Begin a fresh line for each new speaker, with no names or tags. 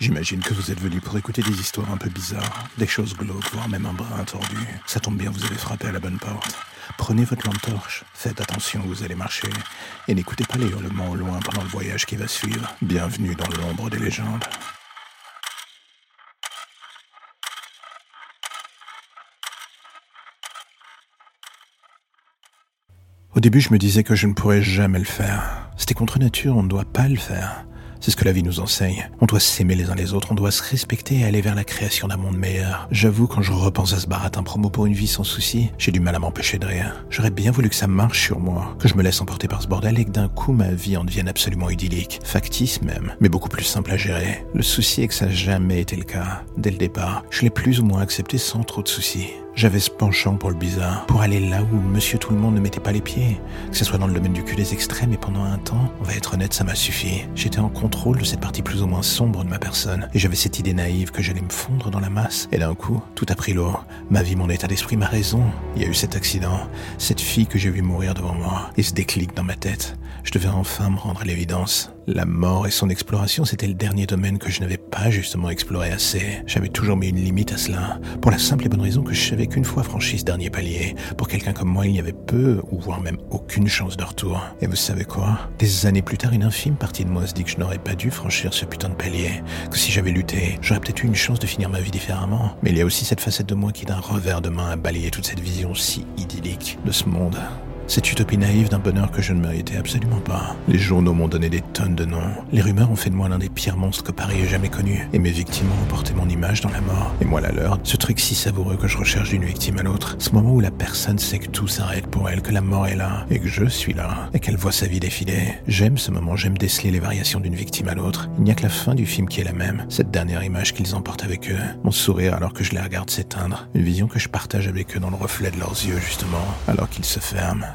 J'imagine que vous êtes venu pour écouter des histoires un peu bizarres, des choses glauques, voire même un brin tordu. Ça tombe bien, vous avez frappé à la bonne porte. Prenez votre lampe torche, faites attention vous allez marcher, et n'écoutez pas les hurlements au loin pendant le voyage qui va suivre. Bienvenue dans l'ombre des légendes. Au début, je me disais que je ne pourrais jamais le faire. C'était contre nature, on ne doit pas le faire. C'est ce que la vie nous enseigne. On doit s'aimer les uns les autres, on doit se respecter et aller vers la création d'un monde meilleur. J'avoue, quand je repense à ce baratin promo pour une vie sans souci, j'ai du mal à m'empêcher de rire. J'aurais bien voulu que ça marche sur moi, que je me laisse emporter par ce bordel et que d'un coup ma vie en devienne absolument idyllique, factice même, mais beaucoup plus simple à gérer. Le souci est que ça n'a jamais été le cas. Dès le départ, je l'ai plus ou moins accepté sans trop de soucis. J'avais ce penchant pour le bizarre, pour aller là où monsieur tout le monde ne mettait pas les pieds, que ce soit dans le domaine du cul des extrêmes et pendant un temps, on va être honnête, ça m'a suffi. J'étais en contrôle de cette partie plus ou moins sombre de ma personne, et j'avais cette idée naïve que j'allais me fondre dans la masse, et d'un coup, tout a pris l'eau. Ma vie, mon état d'esprit, ma raison. Il y a eu cet accident, cette fille que j'ai vue mourir devant moi, et ce déclic dans ma tête. Je devais enfin me rendre à l'évidence. La mort et son exploration, c'était le dernier domaine que je n'avais pas justement exploré assez. J'avais toujours mis une limite à cela, pour la simple et bonne raison que je savais qu'une fois franchi ce dernier palier, pour quelqu'un comme moi, il n'y avait peu, ou voire même aucune chance de retour. Et vous savez quoi? Des années plus tard, une infime partie de moi se dit que je n'aurais pas dû franchir ce putain de palier, que si j'avais lutté, j'aurais peut-être eu une chance de finir ma vie différemment. Mais il y a aussi cette facette de moi qui d'un revers de main a balayé toute cette vision si idyllique de ce monde. Cette utopie naïve d'un bonheur que je ne méritais absolument pas. Les journaux m'ont donné des tonnes de noms. Les rumeurs ont fait de moi l'un des pires monstres que Paris ait jamais connu. Et mes victimes ont porté mon image dans la mort. Et moi la leur. Ce truc si savoureux que je recherche d'une victime à l'autre. Ce moment où la personne sait que tout s'arrête pour elle, que la mort est là, et que je suis là, et qu'elle voit sa vie défiler. J'aime ce moment, j'aime déceler les variations d'une victime à l'autre. Il n'y a que la fin du film qui est la même. Cette dernière image qu'ils emportent avec eux. Mon sourire alors que je les regarde s'éteindre. Une vision que je partage avec eux dans le reflet de leurs yeux, justement, alors qu'ils se ferment.